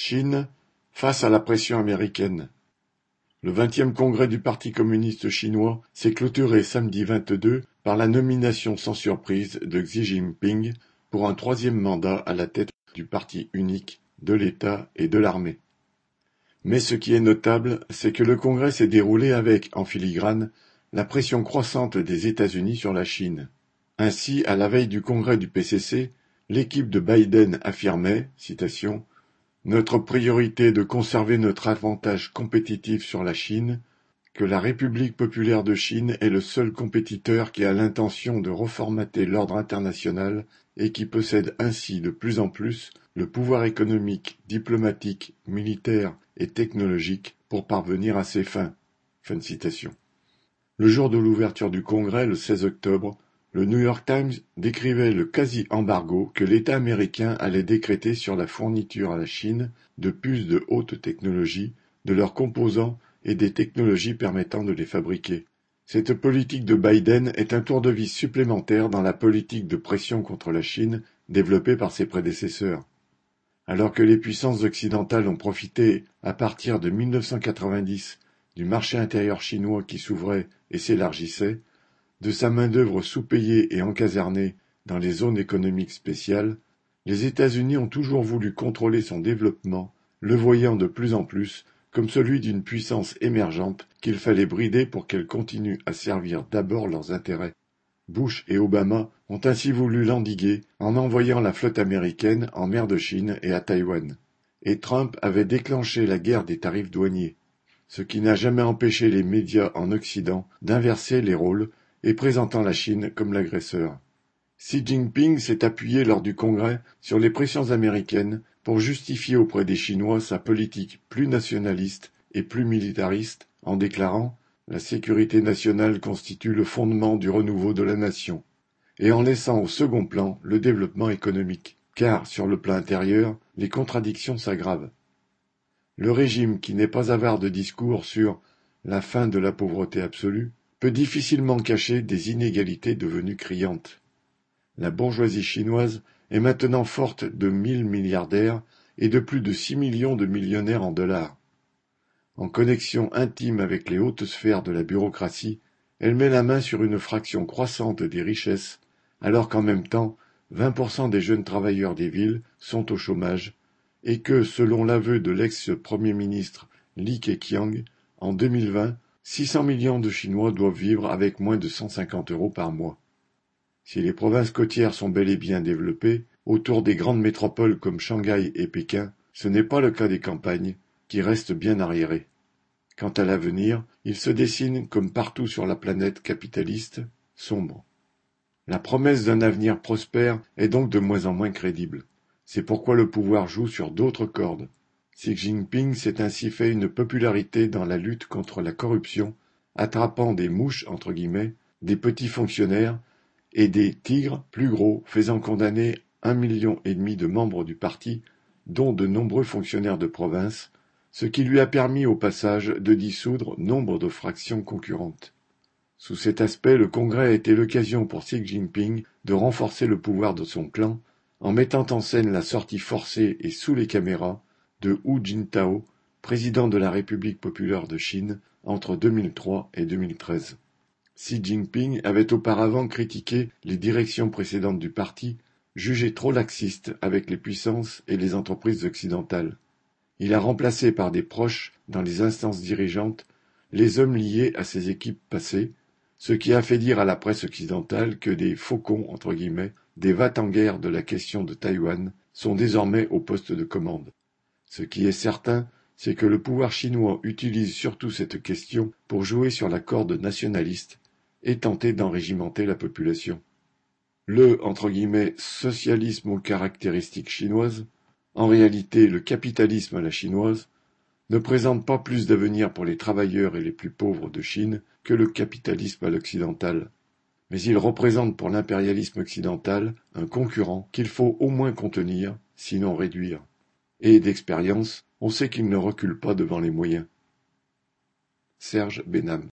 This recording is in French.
Chine face à la pression américaine. Le vingtième congrès du Parti communiste chinois s'est clôturé samedi 22 par la nomination sans surprise de Xi Jinping pour un troisième mandat à la tête du parti unique, de l'État et de l'armée. Mais ce qui est notable, c'est que le congrès s'est déroulé avec, en filigrane, la pression croissante des États-Unis sur la Chine. Ainsi, à la veille du congrès du PCC, l'équipe de Biden affirmait, citation, notre priorité est de conserver notre avantage compétitif sur la Chine, que la République populaire de Chine est le seul compétiteur qui a l'intention de reformater l'ordre international et qui possède ainsi de plus en plus le pouvoir économique, diplomatique, militaire et technologique pour parvenir à ses fins. Fin. Le jour de l'ouverture du congrès, le 16 octobre, le New York Times décrivait le quasi-embargo que l'État américain allait décréter sur la fourniture à la Chine de puces de haute technologie, de leurs composants et des technologies permettant de les fabriquer. Cette politique de Biden est un tour de vis supplémentaire dans la politique de pression contre la Chine développée par ses prédécesseurs. Alors que les puissances occidentales ont profité, à partir de 1990, du marché intérieur chinois qui s'ouvrait et s'élargissait, de sa main-d'œuvre sous-payée et encasernée dans les zones économiques spéciales, les États-Unis ont toujours voulu contrôler son développement, le voyant de plus en plus comme celui d'une puissance émergente qu'il fallait brider pour qu'elle continue à servir d'abord leurs intérêts. Bush et Obama ont ainsi voulu l'endiguer en envoyant la flotte américaine en mer de Chine et à Taïwan. Et Trump avait déclenché la guerre des tarifs douaniers, ce qui n'a jamais empêché les médias en Occident d'inverser les rôles et présentant la Chine comme l'agresseur. Xi Jinping s'est appuyé lors du congrès sur les pressions américaines pour justifier auprès des Chinois sa politique plus nationaliste et plus militariste en déclarant la sécurité nationale constitue le fondement du renouveau de la nation, et en laissant au second plan le développement économique, car sur le plan intérieur, les contradictions s'aggravent. Le régime qui n'est pas avare de discours sur la fin de la pauvreté absolue peut difficilement cacher des inégalités devenues criantes. La bourgeoisie chinoise est maintenant forte de mille milliardaires et de plus de six millions de millionnaires en dollars. En connexion intime avec les hautes sphères de la bureaucratie, elle met la main sur une fraction croissante des richesses, alors qu'en même temps, 20% des jeunes travailleurs des villes sont au chômage, et que, selon l'aveu de l'ex-premier ministre Li Keqiang, en 2020, 600 millions de Chinois doivent vivre avec moins de 150 euros par mois. Si les provinces côtières sont bel et bien développées, autour des grandes métropoles comme Shanghai et Pékin, ce n'est pas le cas des campagnes, qui restent bien arriérées. Quant à l'avenir, il se dessine, comme partout sur la planète capitaliste, sombre. La promesse d'un avenir prospère est donc de moins en moins crédible. C'est pourquoi le pouvoir joue sur d'autres cordes. Xi Jinping s'est ainsi fait une popularité dans la lutte contre la corruption, attrapant des mouches entre guillemets, des petits fonctionnaires et des tigres plus gros, faisant condamner un million et demi de membres du parti, dont de nombreux fonctionnaires de province, ce qui lui a permis au passage de dissoudre nombre de fractions concurrentes. Sous cet aspect, le Congrès a été l'occasion pour Xi Jinping de renforcer le pouvoir de son clan en mettant en scène la sortie forcée et sous les caméras de Hu Jintao, président de la République populaire de Chine entre 2003 et 2013. Xi Jinping avait auparavant critiqué les directions précédentes du parti, jugées trop laxistes avec les puissances et les entreprises occidentales. Il a remplacé par des proches dans les instances dirigeantes les hommes liés à ses équipes passées, ce qui a fait dire à la presse occidentale que des faucons entre guillemets, des va-t-en-guerre de la question de Taïwan sont désormais au poste de commande. Ce qui est certain, c'est que le pouvoir chinois utilise surtout cette question pour jouer sur la corde nationaliste et tenter d'enrégimenter la population. Le socialisme aux caractéristiques chinoises, en réalité le capitalisme à la chinoise, ne présente pas plus d'avenir pour les travailleurs et les plus pauvres de Chine que le capitalisme à l'occidental. Mais il représente pour l'impérialisme occidental un concurrent qu'il faut au moins contenir, sinon réduire et d'expérience, on sait qu'il ne recule pas devant les moyens. Serge Benham